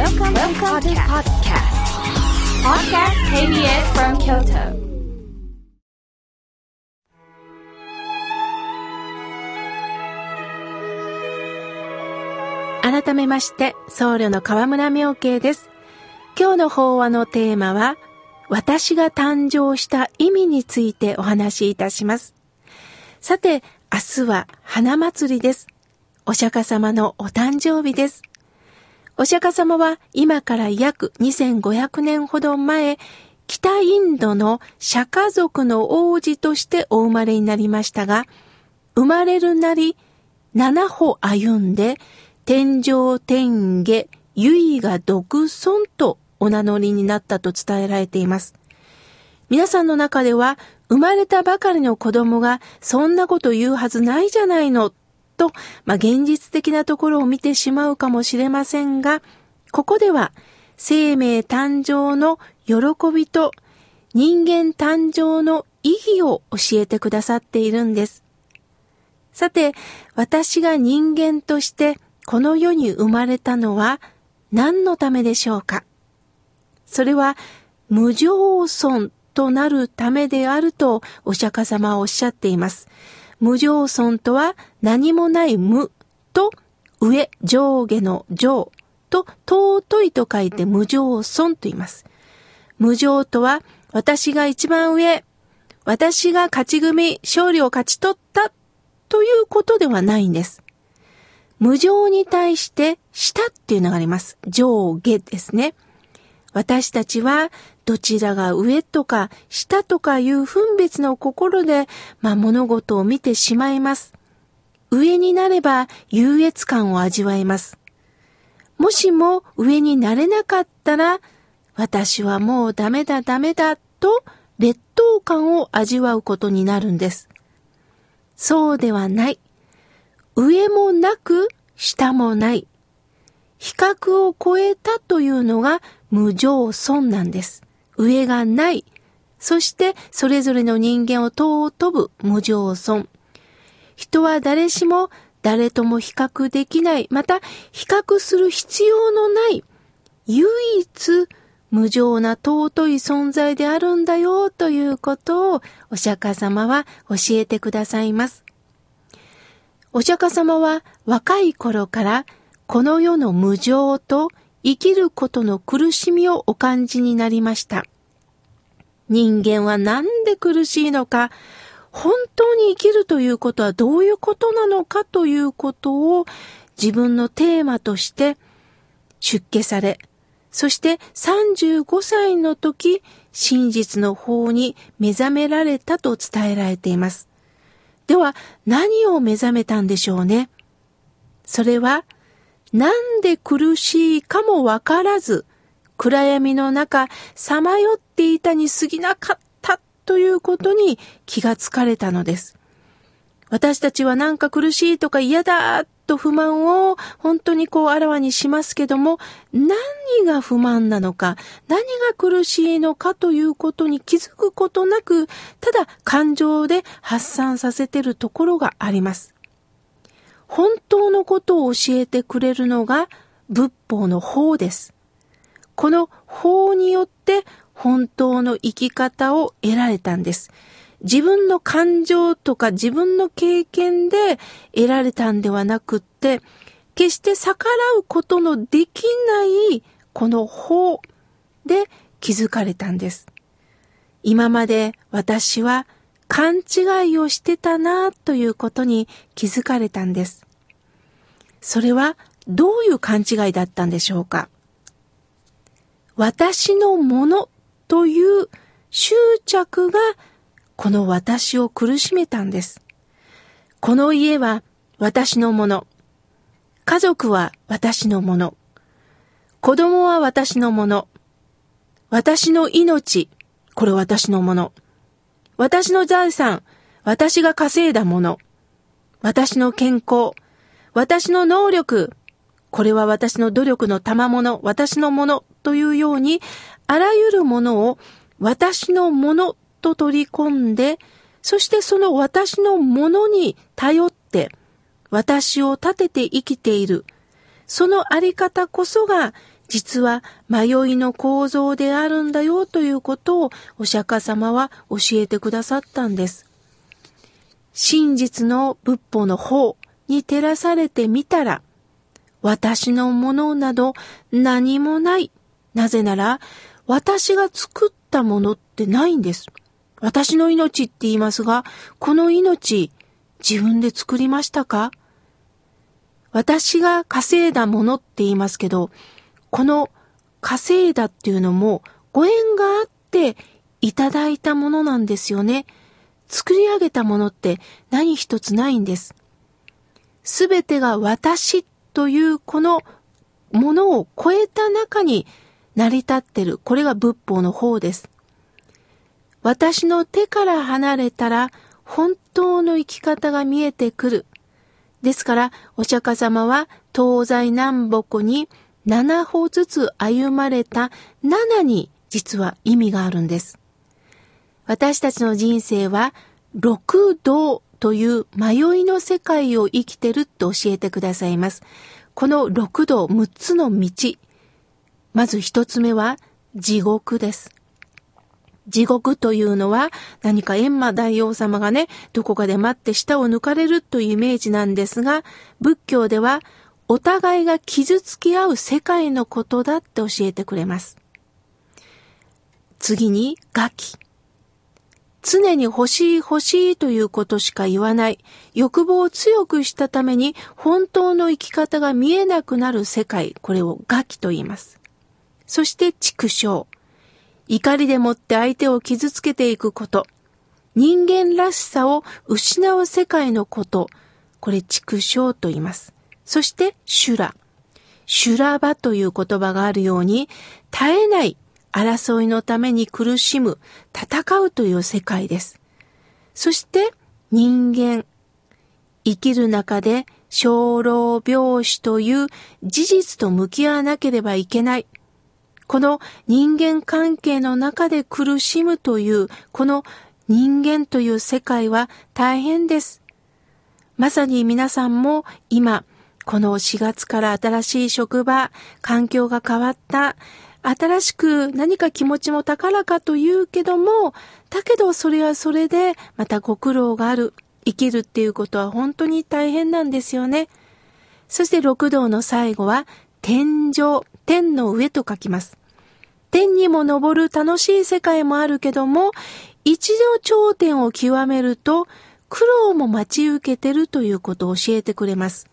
Welcome, Welcome to podcast. Podcast KBS from Kyoto. 改めまして、僧侶の河村明慶です。今日の法話のテーマは、私が誕生した意味についてお話しいたします。さて、明日は花祭りです。お釈迦様のお誕生日です。お釈迦様は今から約2500年ほど前、北インドの釈迦族の王子としてお生まれになりましたが、生まれるなり七歩歩んで、天上天下、唯が独尊とお名乗りになったと伝えられています。皆さんの中では、生まれたばかりの子供がそんなこと言うはずないじゃないの、と、まあ、現実的なところを見てしまうかもしれませんが、ここでは、生命誕生の喜びと人間誕生の意義を教えてくださっているんです。さて、私が人間としてこの世に生まれたのは何のためでしょうか？それは無常尊となるためであるとお釈迦様はおっしゃっています。無常尊とは何もない無と上上下の上と尊いと書いて無常尊と言います。無常とは私が一番上、私が勝ち組、勝利を勝ち取ったということではないんです。無常に対して下っていうのがあります。上下ですね。私たちはどちらが上とか下とかいう分別の心で、まあ、物事を見てしまいます。上になれば優越感を味わいます。もしも上になれなかったら、私はもうダメだダメだと劣等感を味わうことになるんです。そうではない。上もなく下もない。比較を超えたというのが無常尊なんです。上がない。そしてそれぞれの人間を尊ぶ無常尊。人は誰しも誰とも比較できない。また比較する必要のない。唯一無常な尊い存在であるんだよということをお釈迦様は教えてくださいます。お釈迦様は若い頃からこの世の無常と生きることの苦しみをお感じになりました。人間はなんで苦しいのか、本当に生きるということはどういうことなのかということを自分のテーマとして出家され、そして35歳の時、真実の方に目覚められたと伝えられています。では何を目覚めたんでしょうね。それは、なんで苦しいかもわからず、暗闇の中、さまよっていたに過ぎなかったということに気がつかれたのです。私たちはなんか苦しいとか嫌だと不満を本当にこうあらわにしますけども、何が不満なのか、何が苦しいのかということに気づくことなく、ただ感情で発散させてるところがあります。本当のことを教えてくれるのが仏法の法です。この法によって本当の生き方を得られたんです。自分の感情とか自分の経験で得られたんではなくって、決して逆らうことのできないこの法で気づかれたんです。今まで私は勘違いをしてたなということに気づかれたんです。それはどういう勘違いだったんでしょうか？私のものという執着がこの私を苦しめたんです。この家は私のもの。家族は私のもの。子供は私のもの。私の命。これ私のもの。私の財産。私が稼いだもの。私の健康。私の能力。これは私の努力の賜物。私のもの。というように、あらゆるものを私のものと取り込んで、そしてその私のものに頼って、私を立てて生きている。そのあり方こそが実は迷いの構造であるんだよということをお釈迦様は教えてくださったんです。真実の仏法の方に照らされてみたら、私のものなど何もない。なぜなら、私が作ったものってないんです。私の命って言いますが、この命、自分で作りましたか？私が稼いだものって言いますけど、この稼いだっていうのもご縁があっていただいたものなんですよね。作り上げたものって何一つないんです。すべてが私というこのものを超えた中に成り立ってる。これが仏法の方です。私の手から離れたら本当の生き方が見えてくる。ですから、お釈迦様は東西南北に7歩ずつ歩まれた7に実は意味があるんです。私たちの人生は六道という迷いの世界を生きてると教えてくださいます。この六道6つの道。まず一つ目は地獄です。地獄というのは何か閻魔大王様がね、どこかで待って舌を抜かれるというイメージなんですが、仏教ではお互いが傷つき合う世界のことだって教えてくれます。次に、ガキ。常に欲しい欲しいということしか言わない。欲望を強くしたために本当の生き方が見えなくなる世界。これをガキと言います。そして畜生。怒りでもって相手を傷つけていくこと。人間らしさを失う世界のこと。これ畜生と言います。そして修羅。修羅場という言葉があるように、絶えない争いのために苦しむ、戦うという世界です。そして人間。生きる中で生老病死という事実と向き合わなければいけない。この人間関係の中で苦しむという、この人間という世界は大変です。まさに皆さんも今、この4月から新しい職場、環境が変わった、新しく何か気持ちも高らかと言うけども、だけどそれはそれでまたご苦労がある。生きるっていうことは本当に大変なんですよね。そして六道の最後は天上、天の上と書きます。天にも昇る楽しい世界もあるけども、一度頂点を極めると苦労も待ち受けてるということを教えてくれます。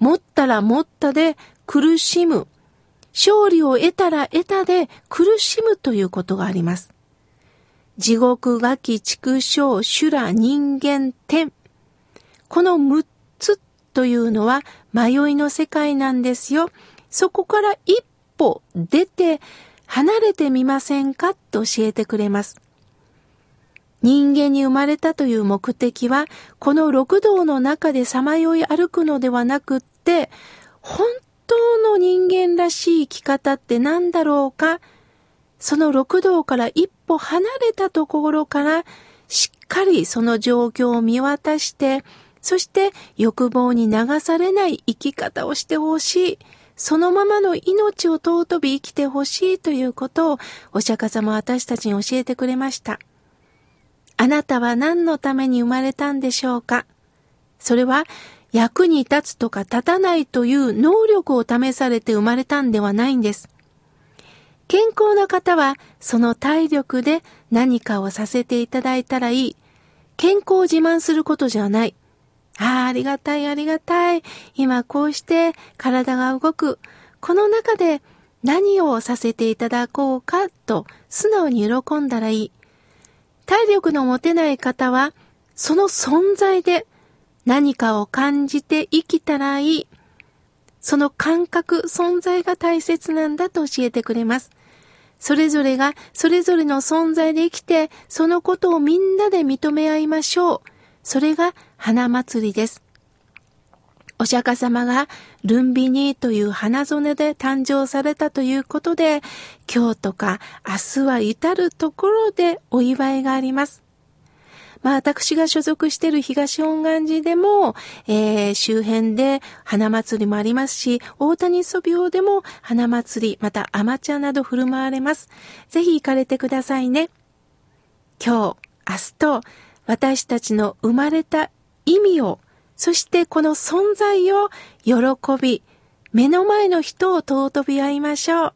持ったら持ったで苦しむ。勝利を得たら得たで苦しむということがあります。地獄、ガキ、畜生、修羅、人間、天。この6つというのは迷いの世界なんですよ。そこから一歩出て離れてみませんか？と教えてくれます。人間に生まれたという目的は、この六道の中でさまよい歩くのではなくって、本当の人間らしい生き方って何だろうか？その六道から一歩離れたところからしっかりその状況を見渡して、そして欲望に流されない生き方をしてほしい。そのままの命を尊び生きてほしいということをお釈迦様は私たちに教えてくれました。あなたは何のために生まれたんでしょうか？それは役に立つとか立たないという能力を試されて生まれたんではないんです。健康な方はその体力で何かをさせていただいたらいい。健康を自慢することじゃない。ああ、ありがたい、ありがたい。今こうして体が動く。この中で何をさせていただこうかと素直に喜んだらいい。体力の持てない方は、その存在で何かを感じて生きたらいい。その感覚、存在が大切なんだと教えてくれます。それぞれがそれぞれの存在で生きて、そのことをみんなで認め合いましょう。それが花祭りです。お釈迦様がルンビニーという花園で誕生されたということで、今日とか明日は至るところでお祝いがあります。まあ私が所属している東本願寺でも、えー、周辺で花祭りもありますし、大谷祖廟でも花祭り、またアマチュアなど振る舞われます。ぜひ行かれてくださいね。今日、明日と私たちの生まれた意味を、そしてこの存在を喜び、目の前の人を尊び合いましょう。